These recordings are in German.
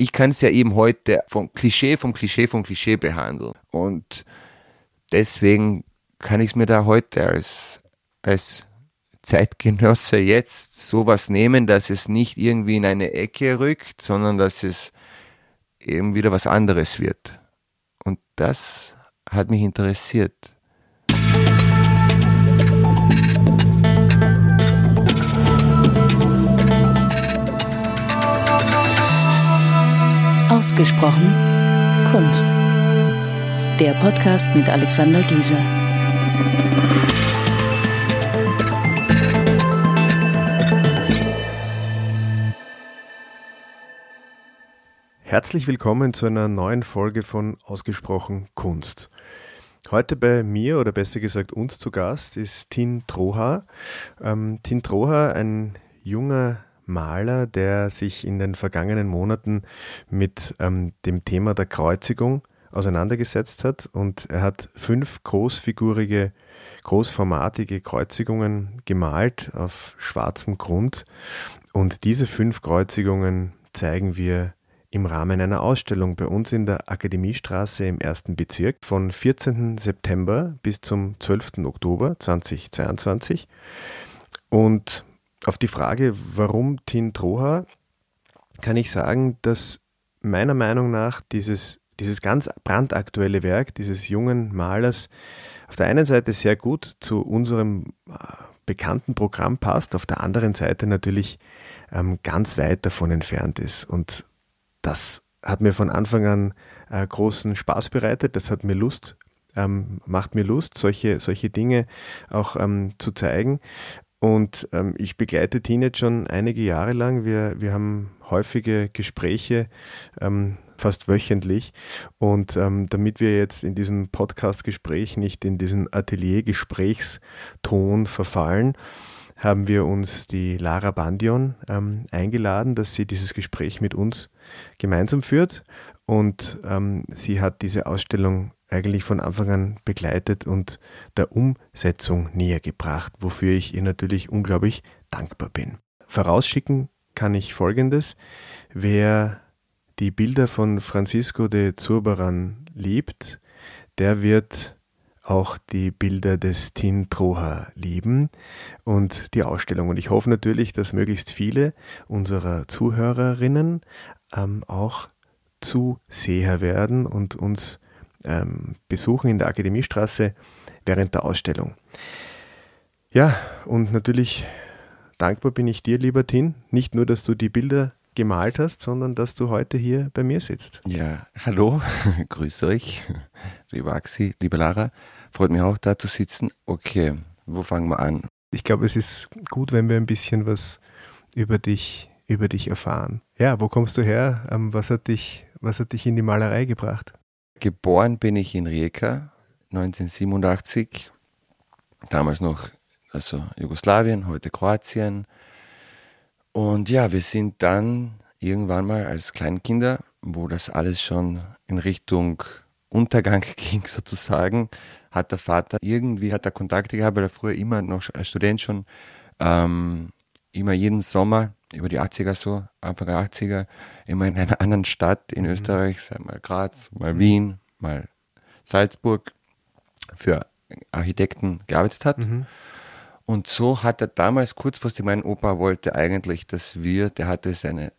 ich kann es ja eben heute vom Klischee, vom Klischee, vom Klischee behandeln. Und deswegen kann ich es mir da heute als, als Zeitgenosse jetzt sowas nehmen, dass es nicht irgendwie in eine Ecke rückt, sondern dass es eben wieder was anderes wird. Und das hat mich interessiert. Ausgesprochen Kunst. Der Podcast mit Alexander Gieser. Herzlich willkommen zu einer neuen Folge von Ausgesprochen Kunst. Heute bei mir oder besser gesagt uns zu Gast ist Tin Troha. Ähm, Tin Troha, ein junger Maler, der sich in den vergangenen Monaten mit ähm, dem Thema der Kreuzigung auseinandergesetzt hat und er hat fünf großfigurige, großformatige Kreuzigungen gemalt auf schwarzem Grund und diese fünf Kreuzigungen zeigen wir im Rahmen einer Ausstellung bei uns in der Akademiestraße im ersten Bezirk von 14. September bis zum 12. Oktober 2022. Und auf die Frage, warum Tin Troha, kann ich sagen, dass meiner Meinung nach dieses, dieses ganz brandaktuelle Werk dieses jungen Malers auf der einen Seite sehr gut zu unserem äh, bekannten Programm passt, auf der anderen Seite natürlich ähm, ganz weit davon entfernt ist. Und das hat mir von Anfang an äh, großen Spaß bereitet. Das hat mir Lust, ähm, macht mir Lust, solche, solche Dinge auch ähm, zu zeigen. Und ähm, ich begleite Tine jetzt schon einige Jahre lang. Wir, wir haben häufige Gespräche, ähm, fast wöchentlich. Und ähm, damit wir jetzt in diesem Podcast-Gespräch nicht in diesen Atelier-Gesprächston verfallen, haben wir uns die Lara Bandion ähm, eingeladen, dass sie dieses Gespräch mit uns gemeinsam führt. Und ähm, sie hat diese Ausstellung eigentlich von Anfang an begleitet und der Umsetzung näher gebracht, wofür ich ihr natürlich unglaublich dankbar bin. Vorausschicken kann ich Folgendes. Wer die Bilder von Francisco de Zurbaran liebt, der wird auch die Bilder des Tin Troha lieben und die Ausstellung. Und ich hoffe natürlich, dass möglichst viele unserer Zuhörerinnen ähm, auch Zuseher werden und uns ähm, besuchen in der Akademiestraße während der Ausstellung. Ja, und natürlich dankbar bin ich dir, lieber Tin, nicht nur, dass du die Bilder gemalt hast, sondern dass du heute hier bei mir sitzt. Ja, hallo, grüße euch, lieber Axi, liebe Lara. Freut mich auch, da zu sitzen. Okay, wo fangen wir an? Ich glaube, es ist gut, wenn wir ein bisschen was über dich, über dich erfahren. Ja, wo kommst du her? Ähm, was hat dich, was hat dich in die Malerei gebracht? Geboren bin ich in Rijeka 1987, damals noch also Jugoslawien, heute Kroatien. Und ja, wir sind dann irgendwann mal als Kleinkinder, wo das alles schon in Richtung Untergang ging sozusagen, hat der Vater irgendwie, hat er Kontakte gehabt, weil er früher immer noch als Student schon ähm, immer jeden Sommer über die 80er so, Anfang der 80er, immer in einer anderen Stadt in mhm. Österreich, mal Graz, mal Wien, mal Salzburg, für Architekten gearbeitet hat. Mhm. Und so hat er damals kurzfristig, mein Opa wollte eigentlich, dass wir, der hatte seine,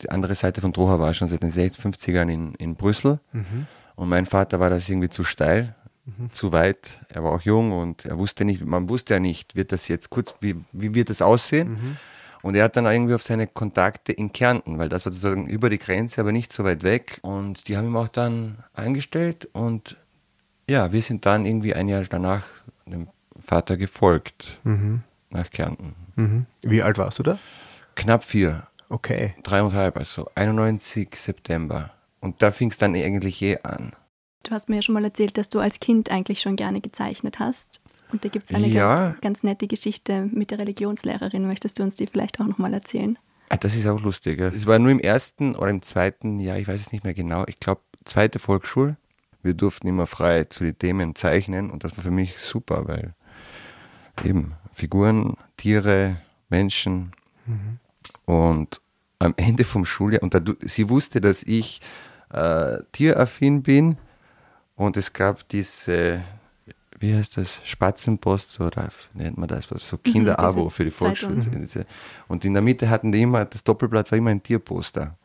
die andere Seite von Droha war schon seit den 50ern in, in Brüssel. Mhm. Und mein Vater war das irgendwie zu steil, mhm. zu weit. Er war auch jung und er wusste nicht, man wusste ja nicht, wird das jetzt kurz, wie, wie wird das aussehen? Mhm. Und er hat dann irgendwie auf seine Kontakte in Kärnten, weil das war sozusagen über die Grenze, aber nicht so weit weg. Und die haben ihm auch dann eingestellt und ja, wir sind dann irgendwie ein Jahr danach dem Vater gefolgt mhm. nach Kärnten. Mhm. Wie alt warst du da? Knapp vier. Okay. Dreieinhalb, also 91 September. Und da fing es dann eigentlich eh an. Du hast mir ja schon mal erzählt, dass du als Kind eigentlich schon gerne gezeichnet hast. Und da gibt es eine ja. ganz, ganz nette Geschichte mit der Religionslehrerin. Möchtest du uns die vielleicht auch nochmal erzählen? Ah, das ist auch lustig. Es war nur im ersten oder im zweiten Jahr, ich weiß es nicht mehr genau, ich glaube, zweite Volksschule. Wir durften immer frei zu den Themen zeichnen und das war für mich super, weil eben Figuren, Tiere, Menschen. Mhm. Und am Ende vom Schuljahr, und da, sie wusste, dass ich äh, tieraffin bin und es gab diese, wie heißt das, Spatzenpost oder nennt man das, so mhm, Kinderabo für die Volksschule. Und in der Mitte hatten die immer, das Doppelblatt war immer ein Tierposter.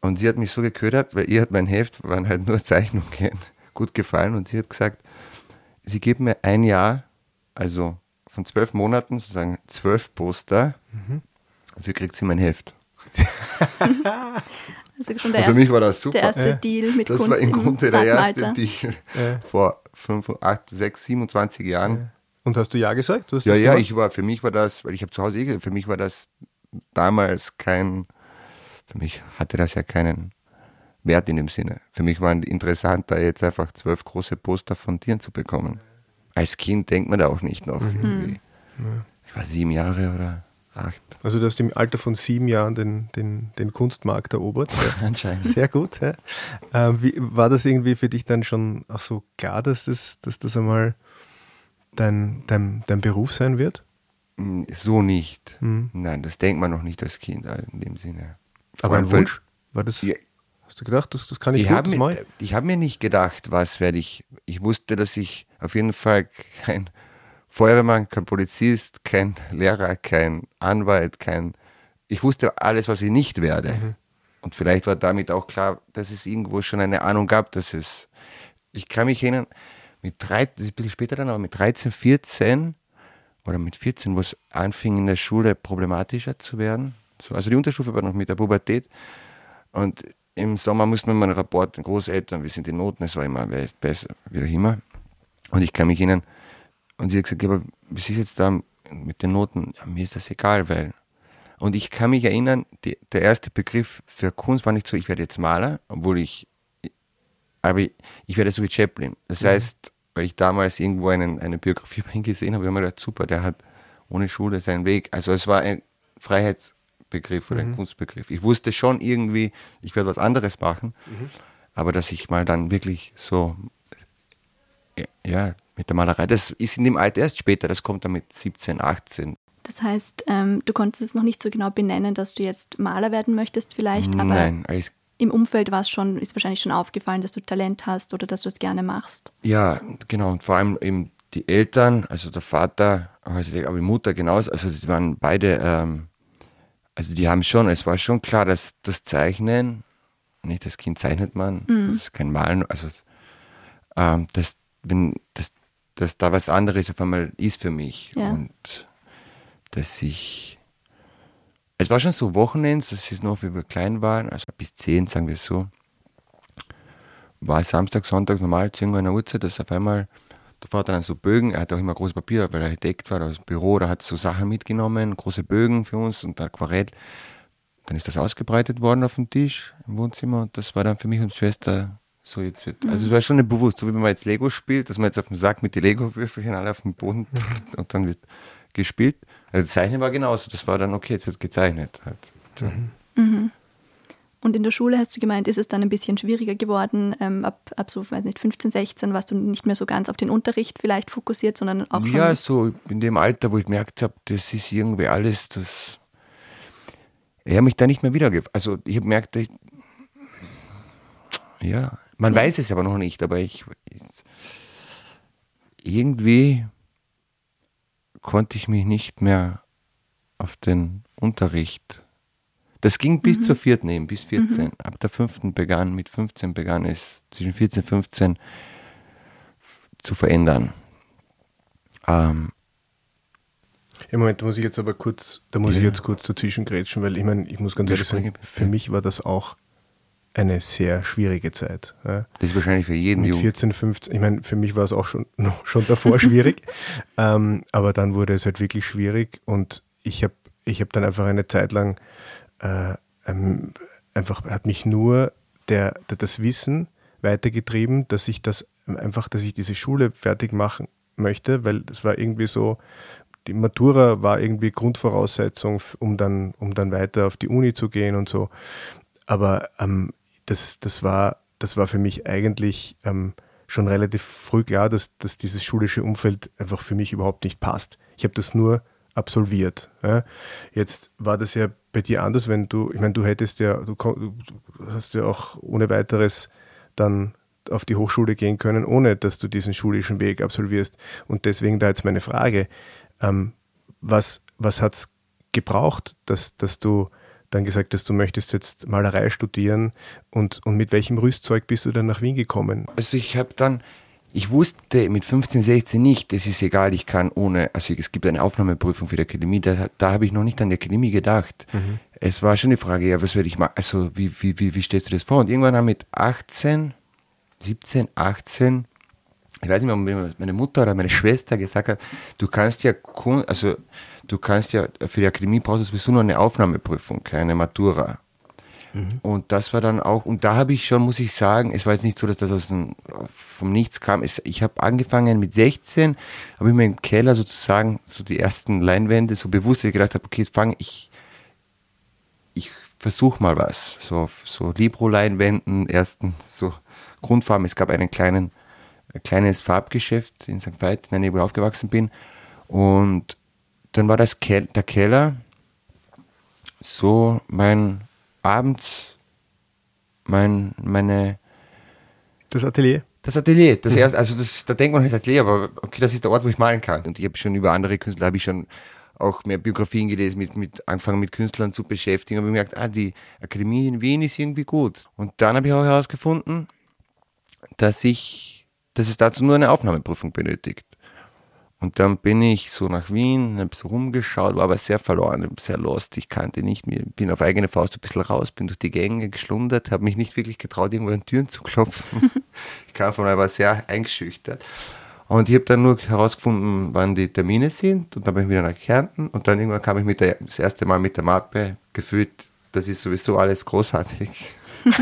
Und sie hat mich so geködert, weil ihr hat mein Heft, waren halt nur Zeichnungen, gut gefallen und sie hat gesagt, sie geben mir ein Jahr, also von zwölf Monaten, sozusagen zwölf Poster, mhm. dafür kriegt sie mein Heft. also schon der, erste, für mich war das super. der erste ja. Deal mit das Kunst war im Grunde der erste Deal ja. vor 5, 8, 6, 27 Jahren. Ja. Und hast du ja gesagt? Du ja, ja, ich war, für mich war das, weil ich habe zu Hause eh, für mich war das damals kein, für mich hatte das ja keinen Wert in dem Sinne. Für mich war es interessant, da jetzt einfach zwölf große Poster von Tieren zu bekommen. Als Kind denkt man da auch nicht noch mhm. irgendwie. Ich war sieben Jahre oder acht. Also du hast im Alter von sieben Jahren den, den, den Kunstmarkt erobert. Anscheinend. Sehr gut. Ja. Äh, wie, war das irgendwie für dich dann schon auch so klar, dass das, dass das einmal dein, dein, dein Beruf sein wird? Hm, so nicht. Mhm. Nein, das denkt man noch nicht als Kind in dem Sinne. Vor Aber ein Wunsch? War das? Ja, Hast du gedacht, das, das kann ich, ich gut, mir, Ich habe mir nicht gedacht, was werde ich. Ich wusste, dass ich auf jeden Fall kein Feuerwehrmann, kein Polizist, kein Lehrer, kein Anwalt, kein. Ich wusste alles, was ich nicht werde. Mhm. Und vielleicht war damit auch klar, dass es irgendwo schon eine Ahnung gab, dass es. Ich kann mich erinnern, mit 13, ein bisschen später dann, aber mit 13, 14 oder mit 14, wo es anfing in der Schule problematischer zu werden. So, also die Unterstufe war noch mit der Pubertät. Und im Sommer mussten wir mal einen Rapport den Großeltern, wie sind die Noten, es war immer, wer ist besser, wie auch immer. Und ich kann mich erinnern, und sie hat gesagt, aber wie ist jetzt da mit den Noten? Ja, mir ist das egal, weil. Und ich kann mich erinnern, die, der erste Begriff für Kunst war nicht so, ich werde jetzt Maler, obwohl ich, aber ich, ich werde so wie Chaplin. Das mhm. heißt, weil ich damals irgendwo einen, eine Biografie über ihn gesehen habe, habe ich mir gedacht, super, der hat ohne Schule seinen Weg. Also es war ein Freiheits, Begriff oder mhm. ein Kunstbegriff. Ich wusste schon irgendwie, ich werde was anderes machen, mhm. aber dass ich mal dann wirklich so, ja, mit der Malerei, das ist in dem Alter erst später, das kommt dann mit 17, 18. Das heißt, ähm, du konntest es noch nicht so genau benennen, dass du jetzt Maler werden möchtest vielleicht, aber Nein, als im Umfeld war es schon, ist wahrscheinlich schon aufgefallen, dass du Talent hast oder dass du es gerne machst. Ja, genau. Und vor allem eben die Eltern, also der Vater, also die, aber die Mutter genauso, also sie waren beide ähm, also die haben schon, es war schon klar, dass das Zeichnen, nicht das Kind zeichnet man, mhm. das ist kein Malen, also ähm, dass, wenn, dass, dass da was anderes auf einmal ist für mich ja. und dass ich, es war schon so Wochenends, dass es noch, wir klein waren, also bis zehn, sagen wir so, war Samstag, Sonntag normal zu irgendeiner Uhrzeit, dass auf einmal der Vater dann so Bögen, er hat auch immer große Papier, weil er Architekt war, das Büro, da hat so Sachen mitgenommen, große Bögen für uns und Aquarell. Dann ist das ausgebreitet worden auf dem Tisch im Wohnzimmer und das war dann für mich und Schwester so jetzt wird. Also es war schon nicht bewusst, so wie man jetzt Lego spielt, dass man jetzt auf dem Sack mit den Lego-Würfelchen alle auf dem Boden mhm. und dann wird gespielt. Also das Zeichnen war genauso, das war dann okay, jetzt wird gezeichnet. Halt. Mhm. Mhm. Und in der Schule hast du gemeint, ist es dann ein bisschen schwieriger geworden. Ähm, ab, ab so, weiß nicht, 15, 16 warst du nicht mehr so ganz auf den Unterricht vielleicht fokussiert, sondern auch schon. Ja, so in dem Alter, wo ich gemerkt habe, das ist irgendwie alles, das. Ich habe mich da nicht mehr wiedergegeben. Also ich habe gemerkt, ich, ja, man ja. weiß es aber noch nicht, aber ich, ich irgendwie konnte ich mich nicht mehr auf den Unterricht das ging bis mhm. zur vierten eben, bis 14. Mhm. Ab der fünften begann, mit 15 begann es zwischen 14 und 15 zu verändern. Ähm, im Moment muss ich jetzt aber kurz, da muss ja. ich jetzt kurz dazwischen grätschen, weil ich meine, ich muss ganz ehrlich sagen, für mich war das auch eine sehr schwierige Zeit. Ja. Das ist wahrscheinlich für jeden Mit 14, 15, ich meine, für mich war es auch schon, schon davor schwierig, ähm, aber dann wurde es halt wirklich schwierig und ich habe ich hab dann einfach eine Zeit lang äh, ähm, einfach hat mich nur der, der, das Wissen weitergetrieben, dass ich das einfach, dass ich diese Schule fertig machen möchte, weil das war irgendwie so, die Matura war irgendwie Grundvoraussetzung, um dann, um dann weiter auf die Uni zu gehen und so. Aber ähm, das, das, war, das war für mich eigentlich ähm, schon relativ früh klar, dass, dass dieses schulische Umfeld einfach für mich überhaupt nicht passt. Ich habe das nur absolviert. Ja. Jetzt war das ja bei dir anders, wenn du, ich meine, du hättest ja, du, du hast ja auch ohne weiteres dann auf die Hochschule gehen können, ohne dass du diesen schulischen Weg absolvierst. Und deswegen da jetzt meine Frage, ähm, was, was hat es gebraucht, dass, dass du dann gesagt hast, du möchtest jetzt Malerei studieren und, und mit welchem Rüstzeug bist du dann nach Wien gekommen? Also ich habe dann, ich wusste mit 15, 16 nicht, es ist egal, ich kann ohne, also es gibt eine Aufnahmeprüfung für die Akademie, da, da habe ich noch nicht an die Akademie gedacht. Mhm. Es war schon die Frage, ja, was werde ich machen, also wie, wie, wie, wie stellst du das vor? Und irgendwann haben mit 18, 17, 18, ich weiß nicht mehr, ob meine Mutter oder meine Schwester gesagt hat, du kannst ja, also du kannst ja für die Akademie brauchst du sowieso nur eine Aufnahmeprüfung, keine Matura. Mhm. Und das war dann auch, und da habe ich schon, muss ich sagen, es war jetzt nicht so, dass das aus dem, vom Nichts kam. Es, ich habe angefangen mit 16, habe ich mir im Keller sozusagen so die ersten Leinwände so bewusst gedacht habe, okay, fange ich, ich versuche mal was. So, so Libro-Leinwänden, ersten so Grundfarben. Es gab einen kleinen, ein kleines Farbgeschäft in St. Veit, in wo ich aufgewachsen bin. Und dann war das Kel der Keller so mein abends mein meine das Atelier das Atelier das mhm. erste also das da denkt man nicht Atelier aber okay das ist der Ort wo ich malen kann und ich habe schon über andere Künstler habe ich schon auch mehr Biografien gelesen, mit, mit angefangen mit Künstlern zu beschäftigen, habe gemerkt, ah, die Akademie in Wien ist irgendwie gut. Und dann habe ich auch herausgefunden, dass ich, dass es dazu nur eine Aufnahmeprüfung benötigt. Und dann bin ich so nach Wien, habe so rumgeschaut, war aber sehr verloren, sehr lost. Ich kannte nicht mehr, bin auf eigene Faust ein bisschen raus, bin durch die Gänge geschlundert, habe mich nicht wirklich getraut, irgendwo an Türen zu klopfen. ich kam von war sehr eingeschüchtert. Und ich habe dann nur herausgefunden, wann die Termine sind. Und dann bin ich wieder nach Kärnten. Und dann irgendwann kam ich mit der, das erste Mal mit der Mappe, gefühlt, das ist sowieso alles großartig.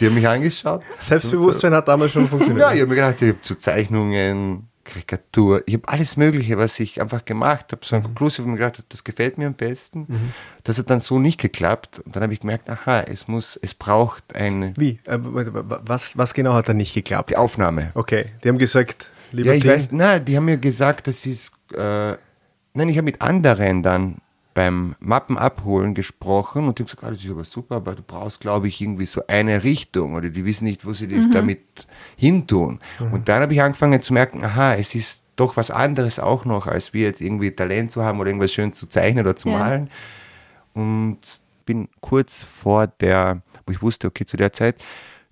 die haben mich angeschaut. Selbstbewusstsein hat damals schon funktioniert. ja, ich habe mir gedacht, ich habe zu Zeichnungen, Karikatur. Ich habe alles Mögliche, was ich einfach gemacht habe. So ein Conclusive, wo mir gedacht das gefällt mir am besten. Mhm. Das hat dann so nicht geklappt. Und dann habe ich gemerkt, aha, es muss, es braucht eine. Wie? Äh, was, was genau hat dann nicht geklappt? Die Aufnahme. Okay. Die haben gesagt, lieber Ja, ich weiß, nein, die haben mir gesagt, das ist, äh, nein, ich habe mit anderen dann beim Mappen abholen gesprochen und die haben gesagt, ah, das ist aber super, aber du brauchst, glaube ich, irgendwie so eine Richtung oder die wissen nicht, wo sie dich mhm. damit hintun. Mhm. Und dann habe ich angefangen zu merken, aha, es ist doch was anderes auch noch, als wir jetzt irgendwie Talent zu haben oder irgendwas schön zu zeichnen oder zu ja. malen. Und bin kurz vor der, wo ich wusste, okay, zu der Zeit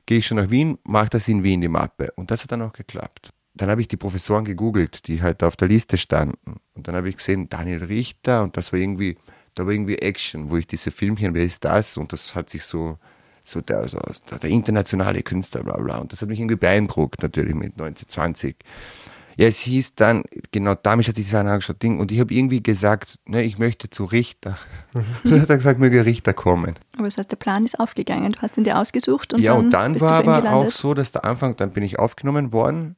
gehe ich schon nach Wien, mache das in Wien, die Mappe. Und das hat dann auch geklappt dann habe ich die Professoren gegoogelt, die halt auf der Liste standen. Und dann habe ich gesehen, Daniel Richter und das war irgendwie, da war irgendwie Action, wo ich diese Filmchen, wer ist das? Und das hat sich so, so der, also der, internationale Künstler, bla bla. Und das hat mich irgendwie beeindruckt, natürlich mit 1920. Ja, es hieß dann, genau damit hat sich das angeschaut, Ding, und ich habe irgendwie gesagt, ne, ich möchte zu Richter. Mhm. Dann hat er gesagt, möge Richter kommen. Aber das heißt, der Plan ist aufgegangen, du hast ihn dir ausgesucht und Ja, dann und dann war aber auch so, dass der Anfang, dann bin ich aufgenommen worden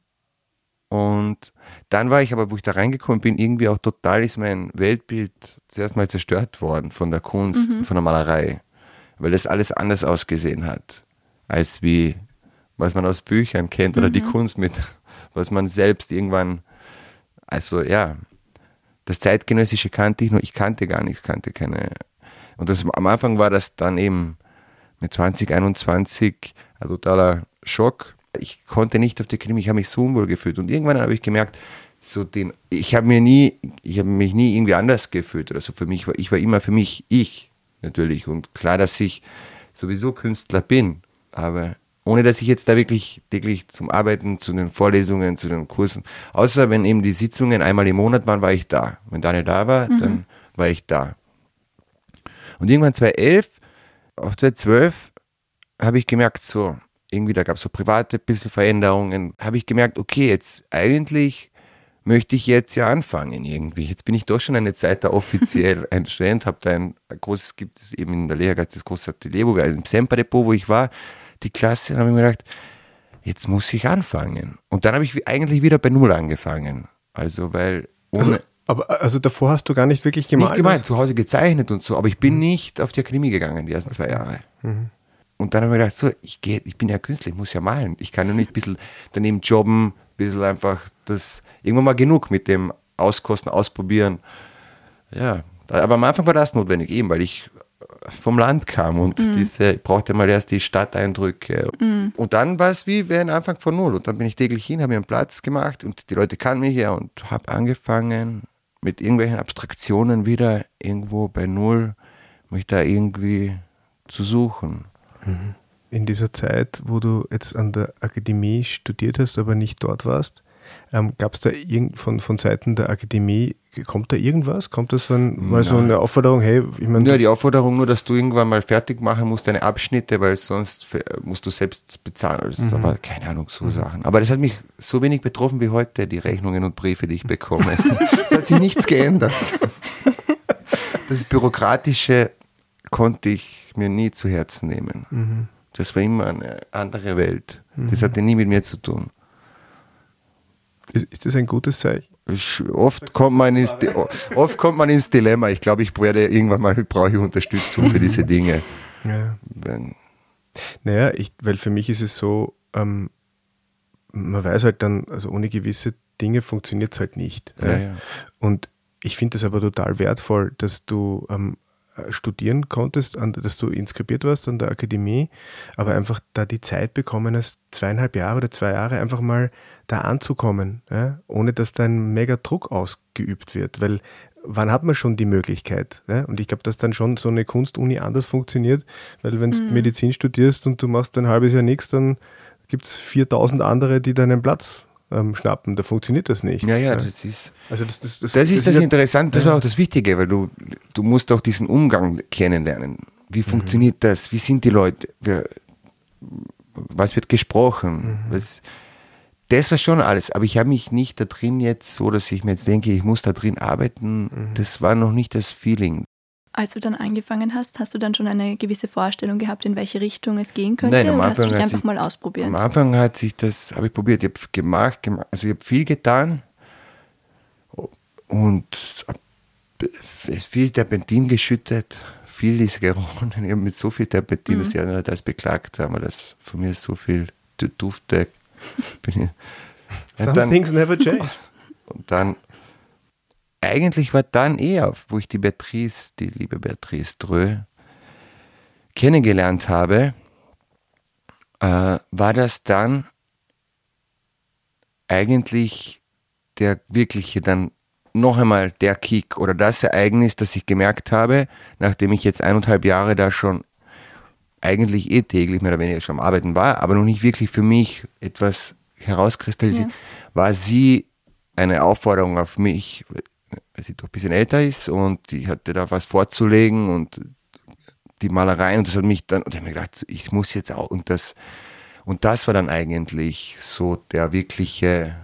und dann war ich aber, wo ich da reingekommen bin, irgendwie auch total ist mein Weltbild zuerst mal zerstört worden von der Kunst, mhm. von der Malerei, weil das alles anders ausgesehen hat, als wie was man aus Büchern kennt mhm. oder die mhm. Kunst mit, was man selbst irgendwann, also ja, das zeitgenössische kannte ich nur, ich kannte gar nichts, kannte keine. Und das, am Anfang war das dann eben mit 2021 ein totaler Schock ich konnte nicht auf die Knie, ich habe mich so unwohl gefühlt. Und irgendwann habe ich gemerkt, so den, ich habe mir nie, ich habe mich nie irgendwie anders gefühlt oder so. Für mich war, ich war immer für mich ich, natürlich. Und klar, dass ich sowieso Künstler bin, aber ohne dass ich jetzt da wirklich täglich zum Arbeiten, zu den Vorlesungen, zu den Kursen, außer wenn eben die Sitzungen einmal im Monat waren, war ich da. Wenn Daniel da war, mhm. dann war ich da. Und irgendwann 2011, auf 2012, habe ich gemerkt, so, irgendwie, da gab es so private bisschen Veränderungen, habe ich gemerkt, okay, jetzt eigentlich möchte ich jetzt ja anfangen irgendwie. Jetzt bin ich doch schon eine Zeit da offiziell ein Student, habe da ein, ein, großes, gibt es eben in der Lehre das große Atelier, wo wir im Semper-Depot, wo ich war, die Klasse, habe ich mir gedacht, jetzt muss ich anfangen. Und dann habe ich eigentlich wieder bei Null angefangen. Also, weil also, ohne. Also, aber also davor hast du gar nicht wirklich gemalt? Nicht gemalt, zu Hause gezeichnet und so, aber ich bin mhm. nicht auf die Akademie gegangen die ersten zwei Jahre. Mhm. Und dann habe ich gedacht, so, ich, geh, ich bin ja Künstler, ich muss ja malen. Ich kann ja nicht ein bisschen daneben jobben, ein bisschen einfach das, irgendwann mal genug mit dem Auskosten, Ausprobieren. Ja, aber am Anfang war das notwendig, eben weil ich vom Land kam und mhm. diese, ich brauchte mal erst die Stadteindrücke. Mhm. Und dann war es wie, wie ein Anfang von Null. Und dann bin ich täglich hin, habe mir einen Platz gemacht und die Leute kannten mich ja und habe angefangen mit irgendwelchen Abstraktionen wieder irgendwo bei Null, mich da irgendwie zu suchen. Mhm. In dieser Zeit, wo du jetzt an der Akademie studiert hast, aber nicht dort warst, ähm, Gab es da irgend, von, von Seiten der Akademie, kommt da irgendwas? Kommt das dann mal so eine Aufforderung, hey, ich meine. Ja, die Aufforderung nur, dass du irgendwann mal fertig machen musst, deine Abschnitte, weil sonst musst du selbst bezahlen. Also, mhm. war, keine Ahnung, so mhm. Sachen. Aber das hat mich so wenig betroffen wie heute, die Rechnungen und Briefe, die ich bekomme. es hat sich nichts geändert. Das Bürokratische konnte ich mir nie zu Herzen nehmen. Mhm. Das war immer eine andere Welt. Das mhm. hatte nie mit mir zu tun. Ist das ein gutes Zeichen? Oft kommt, man ins, oft kommt man ins Dilemma. Ich glaube, ich werde irgendwann mal brauche ich Unterstützung für diese Dinge. Ja. Wenn, naja, ich, weil für mich ist es so, ähm, man weiß halt dann, also ohne gewisse Dinge funktioniert es halt nicht. Ja, ja. Und ich finde es aber total wertvoll, dass du ähm, studieren konntest, an, dass du inskribiert warst an der Akademie, aber einfach da die Zeit bekommen hast, zweieinhalb Jahre oder zwei Jahre einfach mal da anzukommen, ja, ohne dass da ein mega Druck ausgeübt wird. Weil wann hat man schon die Möglichkeit? Ja? Und ich glaube, dass dann schon so eine Kunstuni anders funktioniert, weil wenn du mhm. Medizin studierst und du machst ein halbes Jahr nichts, dann gibt es 4000 andere, die deinen Platz ähm, schnappen. Da funktioniert das nicht. Ja, ja, das ist. Also das, das, das, das ist das, Interessante, das war auch das Wichtige, weil du, du musst auch diesen Umgang kennenlernen. Wie mhm. funktioniert mhm. das? Wie sind die Leute? Wer, was wird gesprochen? Mhm. Was, das war schon alles, aber ich habe mich nicht da drin jetzt so, dass ich mir jetzt denke, ich muss da drin arbeiten. Mhm. Das war noch nicht das Feeling. Als du dann angefangen hast, hast du dann schon eine gewisse Vorstellung gehabt, in welche Richtung es gehen könnte? Nein, am Anfang hast du dich einfach sich, mal ausprobiert? Am Anfang hat sich das, habe ich probiert, ich habe gemacht, gemacht, also ich habe viel getan und viel Terpentin geschüttet, viel ist gerochen. Ich habe mit so viel Terpentin, mhm. dass die das beklagt haben, dass von mir so viel Dufte bin ich, Some dann, things never change. Und dann, eigentlich war dann eher, wo ich die Beatrice, die liebe Beatrice Drö, kennengelernt habe, äh, war das dann eigentlich der wirkliche dann noch einmal der Kick oder das Ereignis, das ich gemerkt habe, nachdem ich jetzt eineinhalb Jahre da schon eigentlich eh täglich mehr oder weniger schon am Arbeiten war, aber noch nicht wirklich für mich etwas herauskristallisiert, ja. war sie eine Aufforderung auf mich, weil sie doch ein bisschen älter ist und ich hatte da was vorzulegen und die Malerei und das hat mich dann, und ich habe mir gedacht, ich muss jetzt auch, und das, und das war dann eigentlich so der wirkliche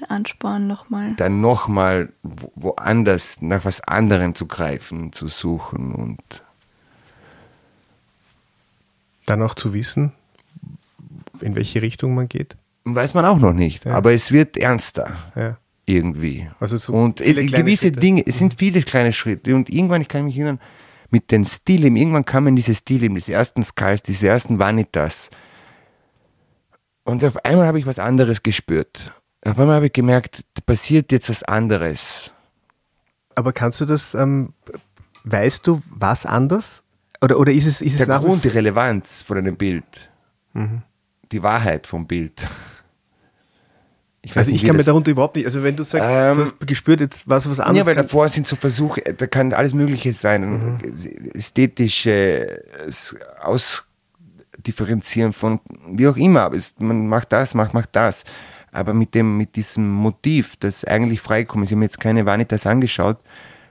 der Ansporn nochmal. Dann nochmal woanders, nach was anderem zu greifen, zu suchen und dann auch zu wissen, in welche Richtung man geht? Weiß man auch noch nicht, ja. aber es wird ernster. Ja. Irgendwie. Also so und gewisse Schritte. Dinge, es sind mhm. viele kleine Schritte. Und irgendwann, ich kann mich erinnern, mit den Stilen, irgendwann kamen diese Stile, diese ersten Skulls, diese ersten Vanitas. Und auf einmal habe ich was anderes gespürt. Auf einmal habe ich gemerkt, da passiert jetzt was anderes. Aber kannst du das, ähm, weißt du, was anders? Oder, oder ist es, ist Der es Grund, die Relevanz von einem Bild. Mhm. Die Wahrheit vom Bild. Ich also nicht, ich kann mir darunter überhaupt nicht, also wenn du sagst, ähm, du hast gespürt, jetzt was was anderes. Ja, weil davor sind so Versuche, da kann alles Mögliche sein. Mhm. Ästhetische Ausdifferenzieren von wie auch immer. Aber es, man macht das, macht, macht das. Aber mit dem, mit diesem Motiv, das eigentlich freikommt, ich habe mir jetzt keine Vanitas angeschaut,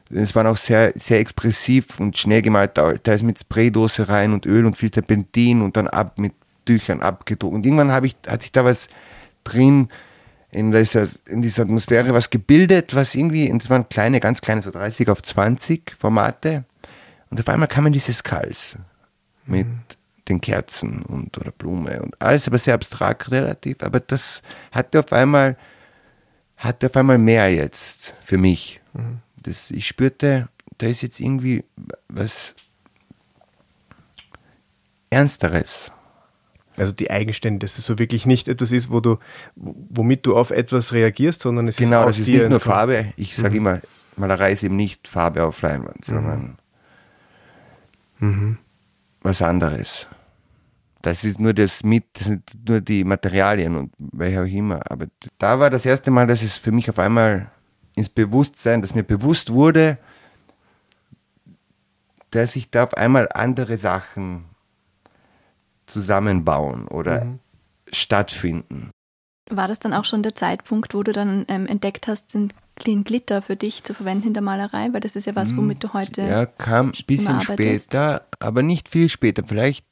es waren auch sehr, sehr expressiv und schnell gemalt. Ist mit Spraydose rein und Öl und viel Terpentin und dann ab mit Tüchern abgedruckt. Und irgendwann ich, hat sich da was drin in dieser, in dieser Atmosphäre was gebildet, was irgendwie, es waren kleine, ganz kleine, so 30 auf 20 Formate. Und auf einmal kamen diese Skulls mit mhm. den Kerzen und oder Blume und alles, aber sehr abstrakt relativ. Aber das hatte auf einmal, hatte auf einmal mehr jetzt für mich. Mhm das, ich spürte, da ist jetzt irgendwie was Ernsteres. Also die Eigenständigkeit, dass es so wirklich nicht etwas ist, wo du, womit du auf etwas reagierst, sondern es genau, ist Genau, das ist nicht nur Farbe. Ich sage mhm. immer, Malerei ist eben nicht Farbe auf Leinwand, sondern Mhm. was anderes. Das ist nur das mit, das sind nur die Materialien und welche auch immer. Aber da war das erste Mal, dass es für mich auf einmal ins Bewusstsein, dass mir bewusst wurde, dass sich da auf einmal andere Sachen zusammenbauen oder stattfinden. War das dann auch schon der Zeitpunkt, wo du dann ähm, entdeckt hast, den, den Glitter für dich zu verwenden in der Malerei? Weil das ist ja was, womit du heute. Ja, kam ein bisschen später, aber nicht viel später. Vielleicht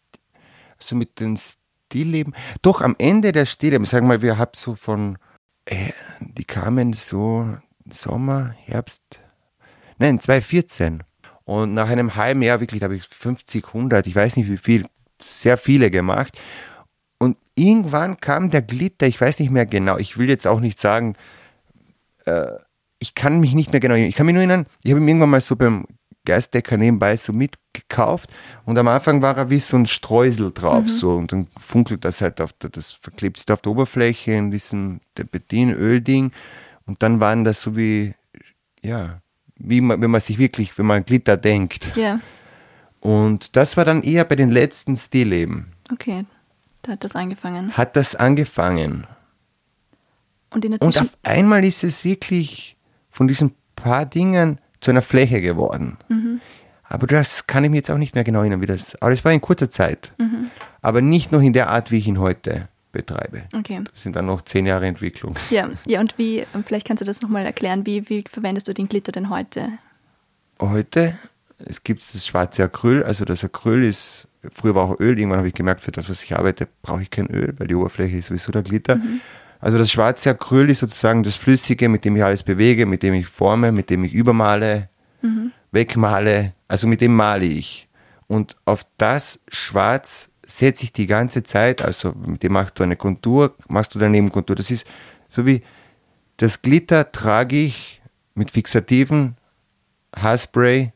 so mit den Stillleben. Doch am Ende der Stillleben, sagen wir mal, wir haben so von, äh, die kamen so Sommer, Herbst, nein, 2014. Und nach einem halben Jahr, wirklich, da habe ich 50, 100, ich weiß nicht wie viel, sehr viele gemacht. Und irgendwann kam der Glitter, ich weiß nicht mehr genau, ich will jetzt auch nicht sagen, äh, ich kann mich nicht mehr genau erinnern. Ich kann mich nur erinnern, ich habe ihn irgendwann mal so beim Geistdecker nebenbei so mitgekauft und am Anfang war er wie so ein Streusel drauf, so und dann funkelt das halt auf der, das verklebt sich auf der Oberfläche in diesem Terpentin-Öl-Ding und dann waren das so wie, ja, wie man, wenn man sich wirklich, wenn man an Glitter denkt. Ja, Und das war dann eher bei den letzten Stillleben. okay. Da hat das angefangen. Hat das angefangen. Und Und auf einmal ist es wirklich von diesen paar Dingen zu einer Fläche geworden. Mhm. Aber das kann ich mir jetzt auch nicht mehr genau erinnern, wie das. Aber das war in kurzer Zeit. Mhm. Aber nicht noch in der Art, wie ich ihn heute betreibe. Okay. Das sind dann noch zehn Jahre Entwicklung. Ja, ja, und wie, und vielleicht kannst du das nochmal erklären, wie, wie verwendest du den Glitter denn heute? Heute, es gibt das schwarze Acryl. Also das Acryl ist, früher war auch Öl. Irgendwann habe ich gemerkt, für das, was ich arbeite, brauche ich kein Öl, weil die Oberfläche ist sowieso der Glitter. Also das schwarze Acryl ist sozusagen das Flüssige, mit dem ich alles bewege, mit dem ich forme, mit dem ich übermale, wegmale. Also mit dem male ich. Und auf das Schwarz setze ich die ganze Zeit, also mit dem machst du eine Kontur, machst du daneben Kontur. Das ist so wie das Glitter trage ich mit Fixativen, Haarspray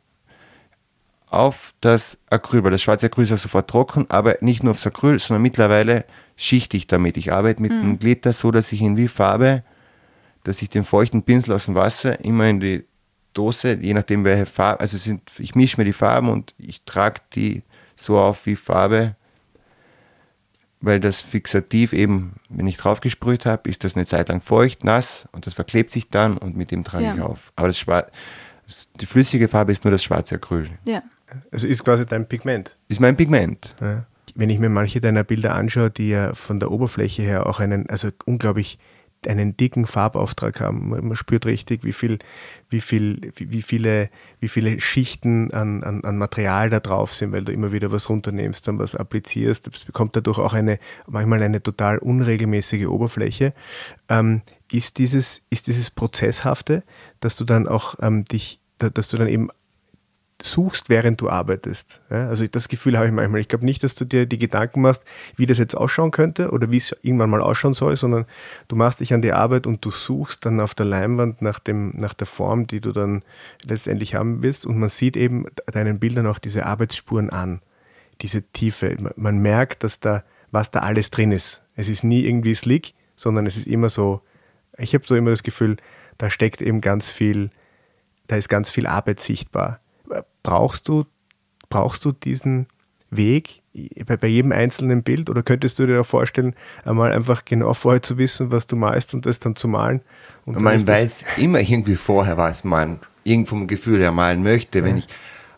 auf das Acryl, weil das schwarze Acryl ist auch sofort trocken, aber nicht nur aufs Acryl, sondern mittlerweile schichte ich damit. Ich arbeite mit dem Glitter so, dass ich ihn wie Farbe, dass ich den feuchten Pinsel aus dem Wasser immer in die Dose, je nachdem welche Farbe, also sind, ich mische mir die Farben und ich trage die so auf wie Farbe, weil das Fixativ eben, wenn ich drauf gesprüht habe, ist das eine Zeit lang feucht, nass und das verklebt sich dann und mit dem trage Ja. ich auf. Aber das Schwar das- die flüssige Farbe ist nur das schwarze Acryl. Ja, Also ist quasi dein Pigment. Ist mein Pigment. Ja. Wenn ich mir manche deiner Bilder anschaue, die ja von der Oberfläche her auch einen, also unglaublich einen dicken Farbauftrag haben. Man, spürt richtig, wie viel, wie viel, wie, viele, wie viele Schichten an, an, an Material da drauf sind, weil du immer wieder was runternimmst, dann was applizierst. Das bekommt dadurch auch eine, manchmal eine total unregelmäßige Oberfläche. Ähm, ist dieses, ist dieses Prozesshafte, dass du dann auch ähm, dich, da- dass du dann eben suchst, während du arbeitest. Ja, also das Gefühl habe ich manchmal. Ich glaube nicht, dass du dir die Gedanken machst, wie das jetzt ausschauen könnte oder wie es irgendwann mal ausschauen soll, sondern du machst dich an die Arbeit und du suchst dann auf der Leinwand nach, dem, nach der Form, die du dann letztendlich haben willst. Und man sieht eben deinen Bildern auch diese Arbeitsspuren an, diese Tiefe. Man- merkt, dass da, was da alles drin ist. Es ist nie irgendwie slick, sondern es ist immer so, ich habe so immer das Gefühl, da steckt eben ganz viel, da ist ganz viel Arbeit sichtbar. Brauchst du, brauchst du diesen Weg bei, bei jedem einzelnen Bild oder könntest du dir vorstellen, einmal einfach genau vorher zu wissen, was du malst und das dann zu malen? Und Man weiß immer irgendwie vorher, was man irgend vom Gefühl her malen möchte. Wenn ich,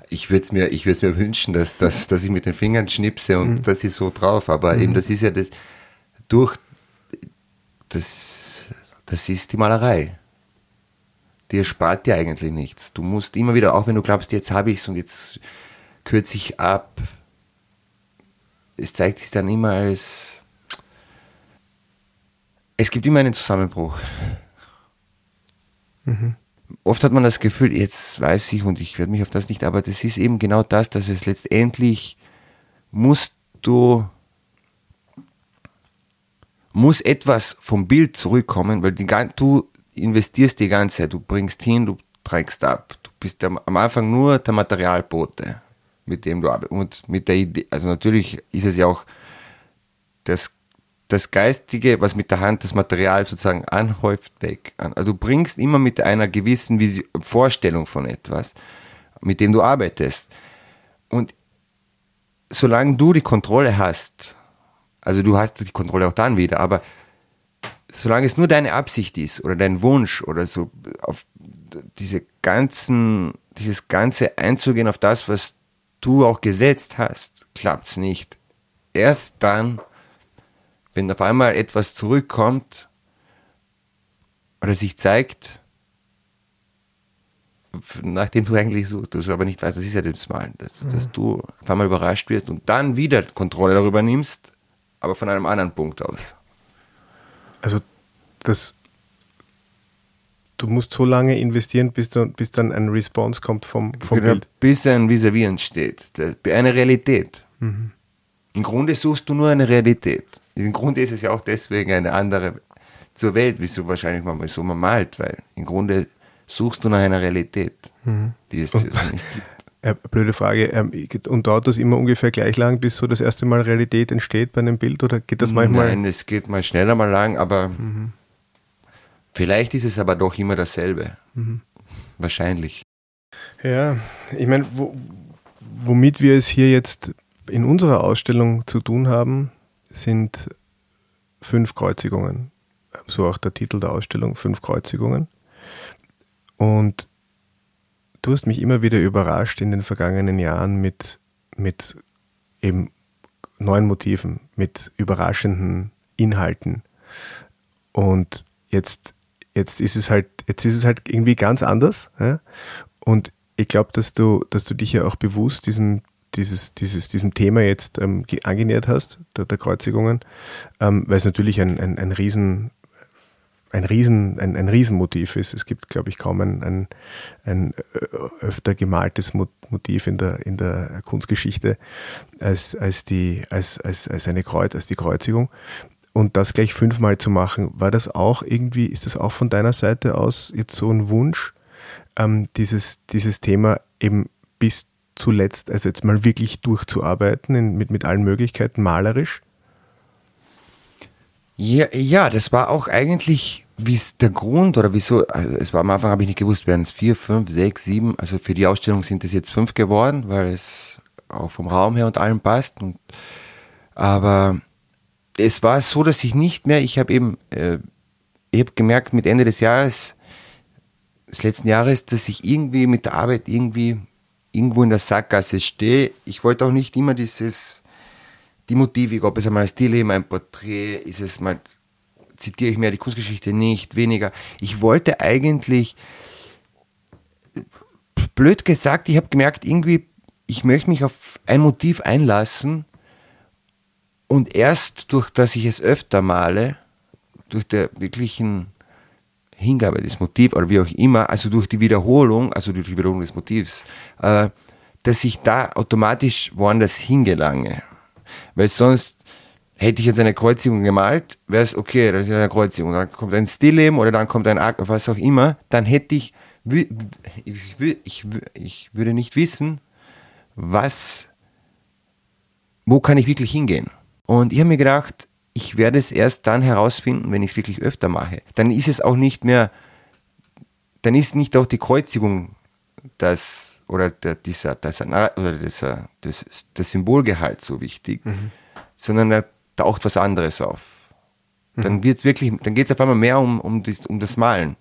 ich würde es mir, ich würde es mir wünschen, dass, dass, dass ich mit den Fingern schnipse und das ist so drauf. Aber eben, das ist ja das, durch, das, das ist die Malerei. Die erspart dir eigentlich nichts. Du musst immer wieder, auch wenn du glaubst, jetzt habe ich es und jetzt kürze ich ab, es zeigt sich dann immer als, es gibt immer einen Zusammenbruch. Oft hat man das Gefühl, jetzt weiß ich und ich werde mich auf das nicht, aber das ist eben genau das, dass es letztendlich musst du muss etwas vom Bild zurückkommen, weil die, du investierst die ganze Zeit, du bringst hin, du trägst ab. Du bist am, Anfang nur der Materialbote, mit dem du arbeitest. Und mit der Idee, also natürlich ist es ja auch das, das Geistige, was mit der Hand das Material sozusagen anhäuft, weg. Also du bringst immer mit einer gewissen Vision, Vorstellung von etwas, mit dem du arbeitest. Und solange du die Kontrolle hast, also du hast die Kontrolle auch dann wieder, aber solange es nur deine Absicht ist oder dein Wunsch oder so auf diese ganzen, dieses ganze einzugehen auf das, was du auch gesetzt hast, klappt es nicht. Erst dann, wenn auf einmal etwas zurückkommt oder sich zeigt, nachdem du eigentlich so, du aber nicht weißt, das ist ja das Mal, dass, mhm. dass du auf einmal überrascht wirst und dann wieder Kontrolle darüber nimmst, aber von einem anderen Punkt aus. Also das du musst so lange investieren, bis, du, bis dann ein Response kommt vom, vom genau, Bild. Bis ein Vis-a-vis entsteht. Eine Realität. Mhm. Im Grunde suchst du nur eine Realität. Im Grunde ist es ja auch deswegen eine andere zur Welt, wieso wahrscheinlich mal so man malt, weil im Grunde suchst du nach einer Realität, mhm. die es also nicht gibt. Äh, blöde Frage. Ähm, und dauert das immer ungefähr gleich lang, bis so das erste Mal Realität entsteht bei einem Bild oder geht das manchmal? Nein, es geht mal schneller, mal lang, aber mhm. vielleicht ist es aber doch immer dasselbe. Mhm. Wahrscheinlich. Ja, ich meine, wo, womit wir es hier jetzt in unserer Ausstellung zu tun haben, sind fünf Kreuzigungen. So auch der Titel der Ausstellung, fünf Kreuzigungen. Und du hast mich immer wieder überrascht in den vergangenen Jahren mit, mit eben neuen Motiven, mit überraschenden Inhalten. Und jetzt, jetzt ist es halt, jetzt ist es halt irgendwie ganz anders. Ja? Und ich glaube, dass du, dass du dich ja auch bewusst diesem, dieses, dieses, diesem Thema jetzt ähm, angenähert hast, der, der Kreuzigungen, ähm, weil es natürlich ein, ein, ein riesen ein, Riesen, ein, ein Riesenmotiv ist. Es gibt, glaube ich, kaum ein, ein, ein äh, öfter gemaltes Motiv in der, in der Kunstgeschichte als, als, die, als, als, als, eine Kreuz, als die Kreuzigung. Und das gleich fünfmal zu machen, war das auch irgendwie, ist das auch von deiner Seite aus jetzt so ein Wunsch, ähm, dieses, dieses Thema eben bis zuletzt, also jetzt mal wirklich durchzuarbeiten in, mit, mit allen Möglichkeiten malerisch? Ja, ja, das war auch eigentlich wie der Grund oder wieso, also es war am Anfang habe ich nicht gewusst, werden es vier, fünf, sechs, sieben, also für die Ausstellung sind es jetzt fünf geworden, weil es auch vom Raum her und allem passt. Und, aber es war so, dass ich nicht mehr, ich habe eben, äh, ich habe gemerkt mit Ende des Jahres, des letzten Jahres, dass ich irgendwie mit der Arbeit irgendwie irgendwo in der Sackgasse stehe. Ich wollte auch nicht immer dieses die Motive, ob es einmal ein Stillleben, ein Porträt, ist es mal, zitiere ich mehr die Kunstgeschichte nicht, weniger. Ich wollte eigentlich, blöd gesagt, ich habe gemerkt, irgendwie, ich möchte mich auf ein Motiv einlassen und erst durch, dass ich es öfter male, durch der wirklichen Hingabe des Motivs oder wie auch immer, also durch die Wiederholung, also durch die Wiederholung des Motivs, äh, dass ich da automatisch woanders hingelange. Weil sonst hätte ich jetzt eine Kreuzigung gemalt, wäre es okay, das ist eine Kreuzigung. Dann kommt ein Stillleben oder dann kommt ein Akt, was auch immer. Dann hätte ich, ich, ich, ich würde nicht wissen, was, wo kann ich wirklich hingehen. Und ich habe mir gedacht, ich werde es erst dann herausfinden, wenn ich es wirklich öfter mache. Dann ist es auch nicht mehr, dann ist nicht auch die Kreuzigung das oder der, dieser, dieser, oder dieser, das, das Symbolgehalt so wichtig, mhm. sondern da taucht was anderes auf. Mhm. Dann wird's wirklich, dann geht es auf einmal mehr um, um, das, um das Malen.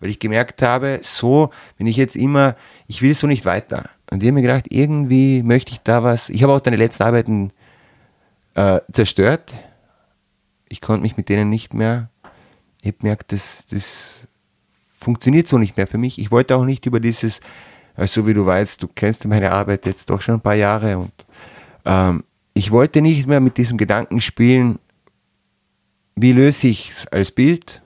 Weil ich gemerkt habe, so, wenn ich jetzt immer, ich will so nicht weiter. Und ich habe mir gedacht, irgendwie möchte ich da was. Ich habe auch deine letzten Arbeiten äh, zerstört. Ich konnte mich mit denen nicht mehr. Ich habe gemerkt, das, das funktioniert so nicht mehr für mich. Ich wollte auch nicht über dieses also wie du weißt, du kennst meine Arbeit jetzt doch schon ein paar Jahre und ähm, ich wollte nicht mehr mit diesem Gedanken spielen, wie löse ich es als Bild,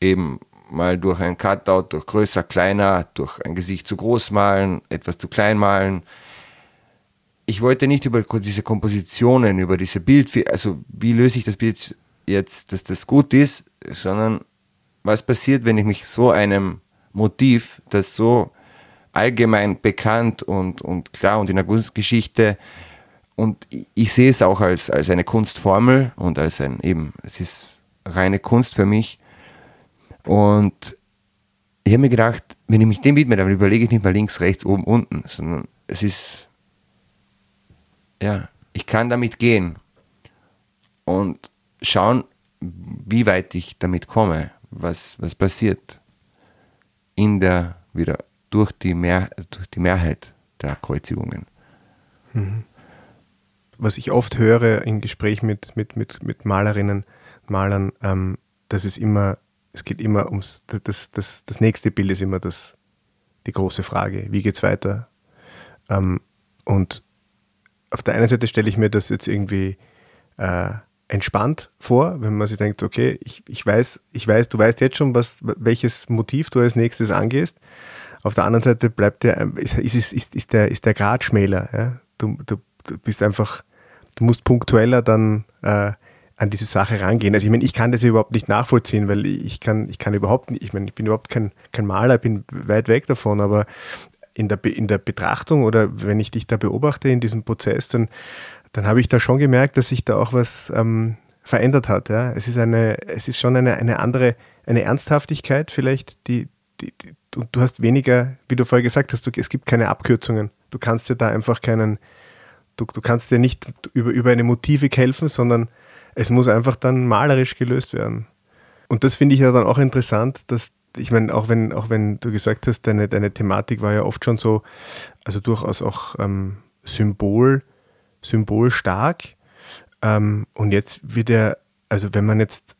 eben mal durch ein Cutout, durch größer, kleiner, durch ein Gesicht zu groß malen, etwas zu klein malen. Ich wollte nicht über diese Kompositionen, über diese Bild, also wie löse ich das Bild jetzt, dass das gut ist, sondern was passiert, wenn ich mich so einem Motiv, das so allgemein bekannt und, und klar und in der Kunstgeschichte und ich sehe es auch als, als eine Kunstformel und als ein eben, es ist reine Kunst für mich. Und ich habe mir gedacht, wenn ich mich dem widme, dann überlege ich nicht mal links, rechts, oben, unten, sondern es ist, ja, ich kann damit gehen und schauen, wie weit ich damit komme, was, was passiert in der, wieder durch die, Mehr, durch die Mehrheit der Kreuzigungen. Mhm. Was ich oft höre im Gespräch mit, mit, mit, mit Malerinnen, Malern, ähm, dass es immer, es geht immer ums, das, das, das nächste Bild ist immer das, die große Frage, wie geht es weiter? Ähm, und auf der einen Seite stelle ich mir das jetzt irgendwie äh, entspannt vor, wenn man sich denkt, okay, ich, ich weiß, ich weiß, du weißt jetzt schon, was, welches Motiv du als nächstes angehst. Auf der anderen Seite bleibt der, ist, ist, ist, ist der, ist der Grad schmäler. Ja? Du, du, du bist einfach, du musst punktueller dann äh, an diese Sache rangehen. Also ich meine, ich kann das überhaupt nicht nachvollziehen, weil ich kann, ich kann überhaupt nicht, ich meine, ich bin überhaupt kein, kein Maler, bin weit weg davon, aber in der, in der Betrachtung oder wenn ich dich da beobachte in diesem Prozess, dann, dann habe ich da schon gemerkt, dass sich da auch was ähm, verändert hat. Ja? Es ist eine, es ist schon eine, eine andere, eine Ernsthaftigkeit vielleicht, die, die, die und du hast weniger, wie du vorher gesagt hast, du, es gibt keine Abkürzungen. Du kannst dir da einfach keinen, du, du kannst dir nicht über, über eine Motivik helfen, sondern es muss einfach dann malerisch gelöst werden. Und das finde ich ja dann auch interessant, dass ich meine, auch wenn, auch wenn du gesagt hast, deine, deine Thematik war ja oft schon so, also durchaus auch ähm, Symbol, symbolstark. Ähm, und jetzt wird er, also wenn man jetzt,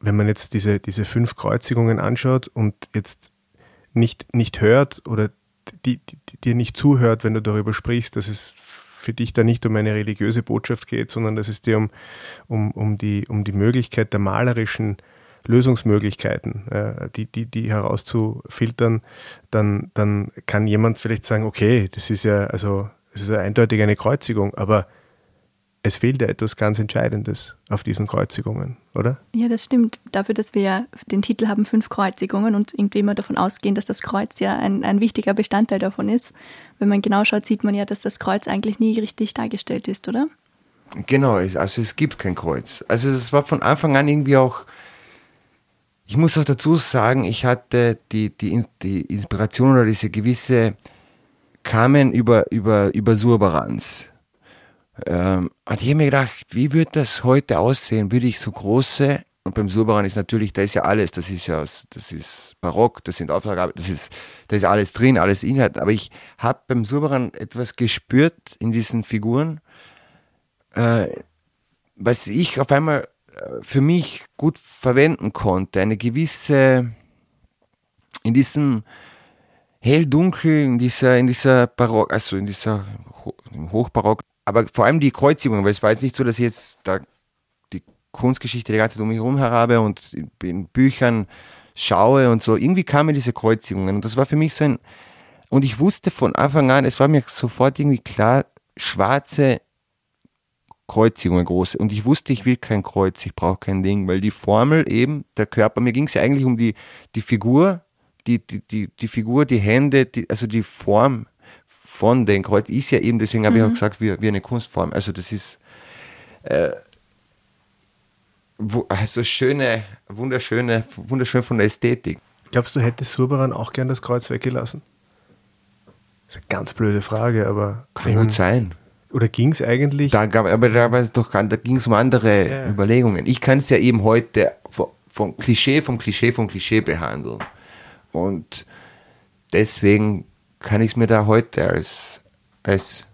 wenn man jetzt diese, diese fünf Kreuzigungen anschaut und jetzt nicht, nicht hört oder die, die, dir nicht zuhört, wenn du darüber sprichst, dass es für dich da nicht um eine religiöse Botschaft geht, sondern dass es dir um, um, um, die, um die Möglichkeit der malerischen Lösungsmöglichkeiten, äh, die, die, die herauszufiltern, dann, dann kann jemand vielleicht sagen, okay, das ist ja, also, es ist ja eindeutig eine Kreuzigung, aber es fehlt ja etwas ganz Entscheidendes auf diesen Kreuzigungen, oder? Ja, das stimmt. Dafür, dass wir ja den Titel haben, fünf Kreuzigungen und irgendwie immer davon ausgehen, dass das Kreuz ja ein, ein wichtiger Bestandteil davon ist. Wenn man genau schaut, sieht man ja, dass das Kreuz eigentlich nie richtig dargestellt ist, oder? Genau, also es gibt kein Kreuz. Also es war von Anfang an irgendwie auch, ich muss auch dazu sagen, ich hatte die, die, die Inspiration oder diese gewisse, kamen über, über, über Surbarans ähm, und ich habe mir gedacht, wie würde das heute aussehen? Würde ich so große, und beim Surbaran ist natürlich, da ist ja alles, das ist ja, das ist barock, das sind Auftragarbeit, das ist, da ist alles drin, alles Inhalt. Aber ich habe beim Surbaran etwas gespürt in diesen Figuren, äh, was ich auf einmal äh, für mich gut verwenden konnte. Eine gewisse, in diesem hell-dunkel, in dieser, in dieser Barock, also in dieser Hochbarock, aber vor allem die Kreuzigungen, weil es war jetzt nicht so, dass ich jetzt da die Kunstgeschichte die ganze Zeit um mich herum habe und in Büchern schaue und so. Irgendwie kamen diese Kreuzigungen und das war für mich so ein, und ich wusste von Anfang an, es war mir sofort irgendwie klar, schwarze Kreuzigungen große. Und ich wusste, ich will kein Kreuz, ich brauche kein Ding, weil die Formel eben, der Körper, mir ging es ja eigentlich um die, die Figur, die, die, die, die Figur, die Hände, die, also die Form von den Kreuz ist ja eben, deswegen habe mhm. ich auch mhm. gesagt, wie, wie eine Kunstform. Also das ist äh, wo, also schöne, wunderschöne, wunderschön von der Ästhetik. Glaubst du, hätte Surbaran auch gern das Kreuz weggelassen? Das ist eine ganz blöde Frage, aber. Kann gut sein. Oder ging es eigentlich? Da gab, aber da, da ging es um andere ja. Überlegungen. Ich kann es ja eben heute vom, vom Klischee, vom Klischee, vom Klischee behandeln. Und deswegen kann ich es mir da heute als, als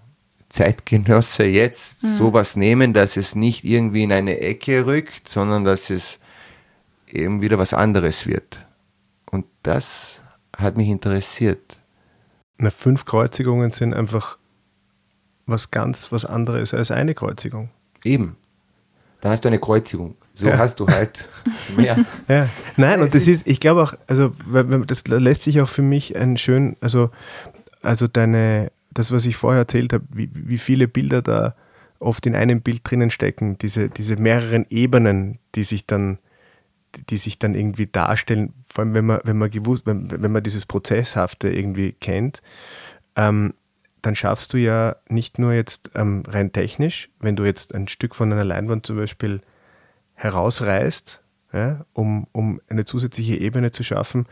Zeitgenosse jetzt mhm. sowas nehmen, dass es nicht irgendwie in eine Ecke rückt, sondern dass es eben wieder was anderes wird. Und das hat mich interessiert. Na, fünf Kreuzigungen sind einfach was ganz was anderes als eine Kreuzigung. Eben. Dann hast du eine Kreuzigung. So ja. hast du halt mehr. Ja. Nein, und das ist, ich glaube auch, also das lässt sich auch für mich ein schön, also, also deine, das, was ich vorher erzählt habe, wie, wie viele Bilder da oft in einem Bild drinnen stecken, diese, diese mehreren Ebenen, die sich dann, die sich dann irgendwie darstellen, vor allem wenn man, wenn man gewusst, wenn, wenn man dieses Prozesshafte irgendwie kennt, ähm, dann schaffst du ja nicht nur jetzt ähm, rein technisch, wenn du jetzt ein Stück von einer Leinwand zum Beispiel herausreißt, ja, um, um eine zusätzliche Ebene zu schaffen,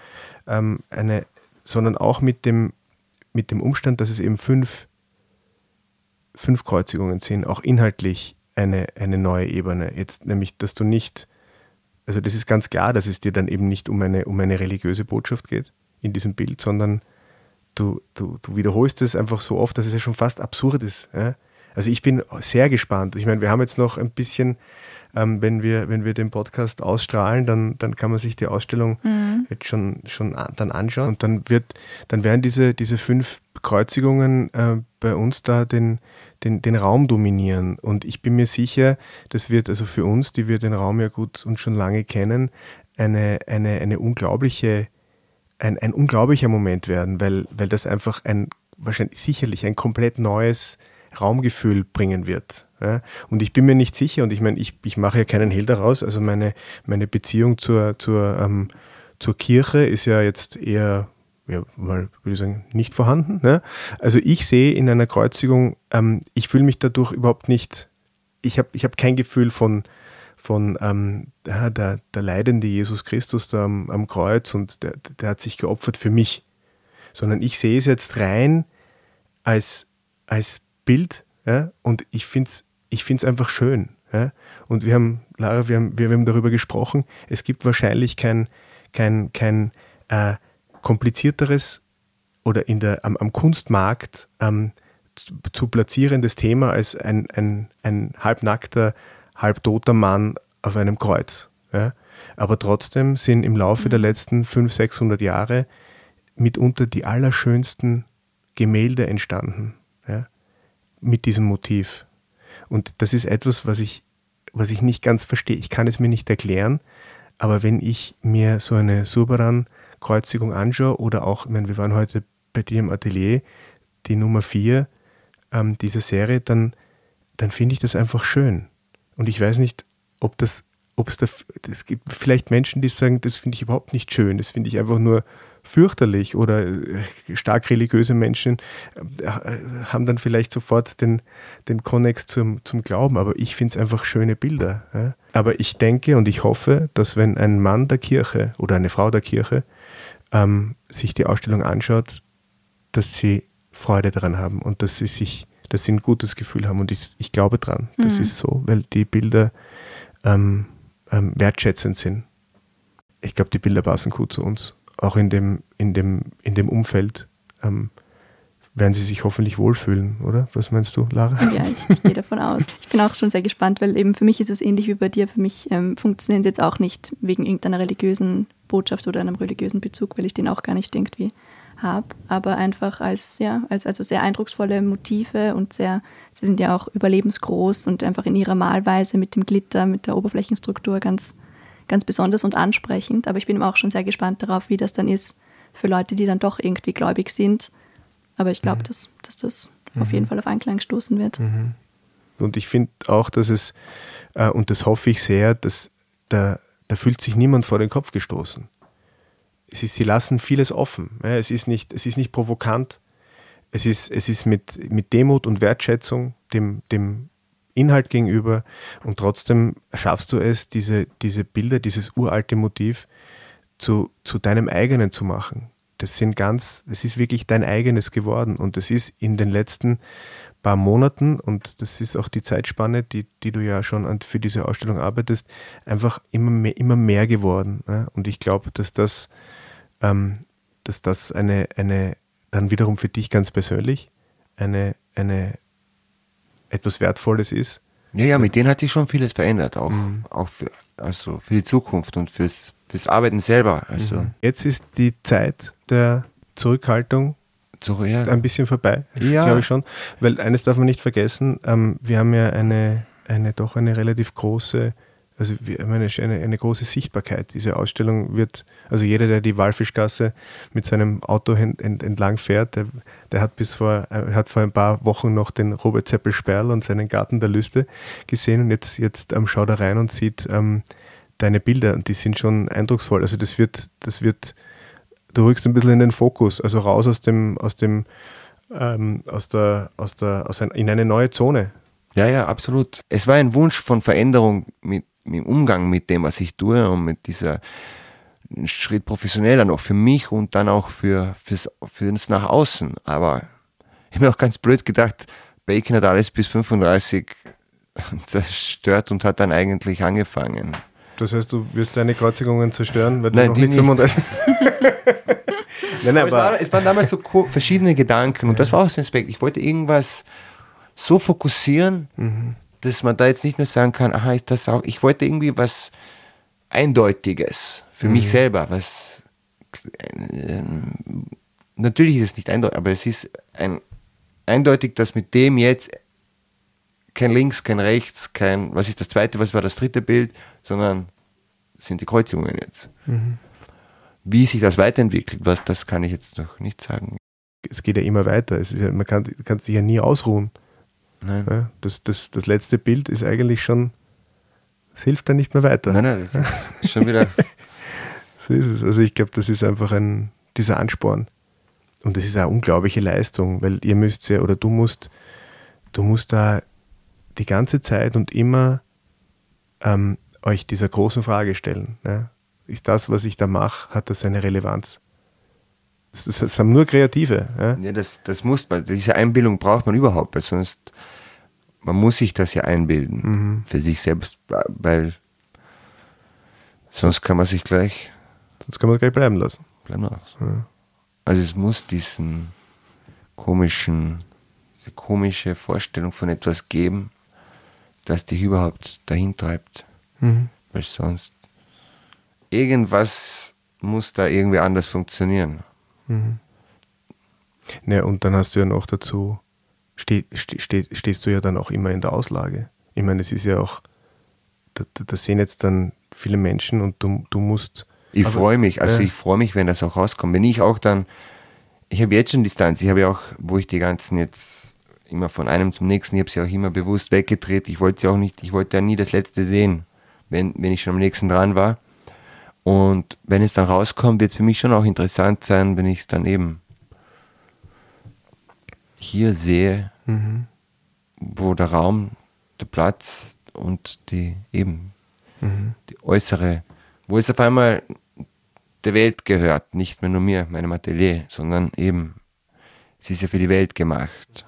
ähm, eine, sondern auch mit dem, mit dem Umstand, dass es eben fünf, fünf Kreuzigungen sind, auch inhaltlich eine, eine neue Ebene. Jetzt nämlich, dass du nicht, also das ist ganz klar, dass es dir dann eben nicht um eine, um eine religiöse Botschaft geht in diesem Bild, sondern du, du, du wiederholst es einfach so oft, dass es ja schon fast absurd ist. Ja? Also ich bin sehr gespannt. Ich meine, wir haben jetzt noch ein bisschen ähm, wenn, wir, wenn wir den Podcast ausstrahlen, dann, dann kann man sich die Ausstellung mhm. jetzt schon, schon dann anschauen. Und dann wird, dann werden diese, diese fünf Kreuzigungen äh, bei uns da den, den, den Raum dominieren. Und ich bin mir sicher, das wird also für uns, die wir den Raum ja gut und schon lange kennen, eine, eine, eine unglaubliche, ein, ein unglaublicher Moment werden, weil, weil das einfach ein wahrscheinlich sicherlich ein komplett neues Raumgefühl bringen wird. Ja? Und ich bin mir nicht sicher, und ich meine, ich, ich mache ja keinen Hehl daraus, also meine, meine Beziehung zur, zur, ähm, zur Kirche ist ja jetzt eher, ja, mal würde ich sagen, nicht vorhanden. Ne? Also ich sehe in einer Kreuzigung, ähm, ich fühle mich dadurch überhaupt nicht, ich habe ich hab kein Gefühl von, von ähm, der, der, leidende Jesus Christus da am, am Kreuz und der, der hat sich geopfert für mich, sondern ich sehe es jetzt rein als, als Bild ja, und ich finde es ich find's einfach schön. Ja. Und wir haben, Lara, wir haben, wir, haben darüber gesprochen, es gibt wahrscheinlich kein, kein, kein äh, komplizierteres oder in der, am, am Kunstmarkt ähm, zu, zu, platzierendes Thema als ein, ein, ein halbnackter, halbtoter Mann auf einem Kreuz. Ja. Aber trotzdem sind im Laufe der mhm. letzten 500, 600 Jahre mitunter die allerschönsten Gemälde entstanden. Mit diesem Motiv. Und das ist etwas, was ich, was ich nicht ganz verstehe. Ich kann es mir nicht erklären, aber wenn ich mir so eine Surbaran-Kreuzigung anschaue oder auch, ich meine, wir waren heute bei dir im Atelier, die Nummer 4 ähm, dieser Serie, dann, dann finde ich das einfach schön. Und ich weiß nicht, ob das, ob es da, es gibt vielleicht Menschen, die sagen, das finde ich überhaupt nicht schön, das finde ich einfach nur fürchterlich oder äh, stark religiöse Menschen äh, haben dann vielleicht sofort den, den Konnex zum, zum Glauben, aber ich finde es einfach schöne Bilder. Ja. Aber ich denke und ich hoffe, dass wenn ein Mann der Kirche oder eine Frau der Kirche ähm, sich die Ausstellung anschaut, dass sie Freude daran haben und dass sie sich, dass sie ein gutes Gefühl haben. Und ich, ich glaube dran, mhm. das ist so, weil die Bilder ähm, ähm, wertschätzend sind. Ich glaube, die Bilder passen gut zu uns auch in dem, in dem, in dem Umfeld ähm, werden sie sich hoffentlich wohlfühlen, oder? Was meinst du, Lara? Ja, ich, ich gehe davon aus. Ich bin auch schon sehr gespannt, weil eben für mich ist es ähnlich wie bei dir. Für mich ähm, funktionieren sie jetzt auch nicht wegen irgendeiner religiösen Botschaft oder einem religiösen Bezug, weil ich den auch gar nicht irgendwie habe, aber einfach als, ja, als also sehr eindrucksvolle Motive und sehr, sie sind ja auch überlebensgroß und einfach in ihrer Malweise mit dem Glitter, mit der Oberflächenstruktur ganz, ganz besonders und ansprechend. Aber ich bin auch schon sehr gespannt darauf, wie das dann ist für Leute, die dann doch irgendwie gläubig sind. Aber ich glaube, mhm. dass, dass das mhm. auf jeden Fall auf Anklang stoßen wird. Mhm. Und ich finde auch, dass es, äh, und das hoffe ich sehr, dass da, da fühlt sich niemand vor den Kopf gestoßen. Es ist, sie lassen vieles offen. Ja, es, ist nicht, es ist nicht provokant. Es ist, es ist mit, mit Demut und Wertschätzung dem, dem Inhalt gegenüber und trotzdem schaffst du es, diese, diese Bilder, dieses uralte Motiv zu, zu deinem eigenen zu machen. Das sind ganz, das ist wirklich dein eigenes geworden und das ist in den letzten paar Monaten und das ist auch die Zeitspanne, die, die du ja schon für diese Ausstellung arbeitest, einfach immer mehr, immer mehr geworden. Ne? Und ich glaube, dass das, ähm, dass das eine, eine, dann wiederum für dich ganz persönlich eine, eine etwas Wertvolles ist. Ja, ja, mit denen hat sich schon vieles verändert, auch, mhm. auch für, also für die Zukunft und fürs, fürs Arbeiten selber. Also. Mhm. Jetzt ist die Zeit der Zurückhaltung so, ja. ein bisschen vorbei, ja. glaube ich schon. Weil eines darf man nicht vergessen, ähm, wir haben ja eine, eine doch eine relativ große also wir meine, eine, eine große Sichtbarkeit. Diese Ausstellung wird, also jeder, der die Walfischgasse mit seinem Auto ent, ent, entlang fährt, der, der, hat bis vor, äh, hat vor ein paar Wochen noch den Robert Zeppel Sperl und seinen Garten der Lüste gesehen und jetzt, jetzt ähm, schaut er rein und sieht ähm, deine Bilder und die sind schon eindrucksvoll. Also das wird, das wird, du rückst ein bisschen in den Fokus, also raus aus dem, aus dem ähm, aus der, aus der, aus ein, in eine neue Zone. Ja, ja, absolut. Es war ein Wunsch von Veränderung mit, dem Umgang mit dem, was ich tue und mit dieser Schritt professioneller noch für mich und dann auch für, fürs, fürs nach außen. Aber ich habe mir auch ganz blöd gedacht, Bacon hat alles bis 35 zerstört und hat dann eigentlich angefangen. Das heißt, du wirst deine Kreuzigungen zerstören, weil Nein, du noch die nicht nicht. 35 Nein, Aber es, war, aber es waren damals so verschiedene Gedanken und das war auch so ein Aspekt. Ich wollte irgendwas so fokussieren, dass man da jetzt nicht mehr sagen kann, aha, ist das auch, ich wollte irgendwie was Eindeutiges für mich selber, was ähm, natürlich ist es nicht eindeutig, aber es ist ein, eindeutig, dass mit dem jetzt kein links, kein rechts, kein, was ist das zweite, was war das dritte Bild, sondern sind die Kreuzigungen jetzt. Wie sich das weiterentwickelt, was, das kann ich jetzt noch nicht sagen. es geht ja immer weiter. Ja, man kann, kann sich ja nie ausruhen. Nein. Das, das, das letzte Bild ist eigentlich schon, es hilft dann nicht mehr weiter. Nein, nein, das ist schon wieder. So ist es. Also ich glaube, das ist einfach ein, dieser Ansporn. Und das ist eine unglaubliche Leistung, weil ihr müsst ja, oder du musst, du musst da die ganze Zeit und immer ähm, euch dieser großen Frage stellen. Ne? Ist das, was ich da mache, hat das eine Relevanz? Das, das, das haben nur Kreative. Ja? ja, das, das muss man, diese Einbildung braucht man überhaupt, weil sonst, man muss sich das ja einbilden für sich selbst, weil sonst kann man sich gleich Sonst kann man es gleich bleiben lassen. bleiben lassen. Also es muss diesen komischen, diese komische Vorstellung von etwas geben, das dich überhaupt dahin treibt. Weil sonst irgendwas muss da irgendwie anders funktionieren. Ja, und dann hast du ja noch dazu, ste, ste, ste, stehst du ja dann auch immer in der Auslage. Ich meine, es ist ja auch, da, da- das sehen jetzt dann viele Menschen und du, du musst. Ich freue mich, also ja. ich freue mich, wenn das auch rauskommt. Wenn ich auch dann, ich habe jetzt schon Distanz, ich habe ja auch, wo ich die ganzen jetzt immer von einem zum nächsten, ich habe sie auch immer bewusst weggedreht. Ich wollte sie auch nicht, ich wollte ja nie das letzte sehen, wenn, wenn ich schon am nächsten dran war. Und wenn es dann rauskommt, wird es für mich schon auch interessant sein, wenn ich es dann eben hier sehe, wo der Raum, der Platz und die eben die äußere, wo es auf einmal der Welt gehört, nicht mehr nur mir, meinem Atelier, sondern eben, es ist ja für die Welt gemacht.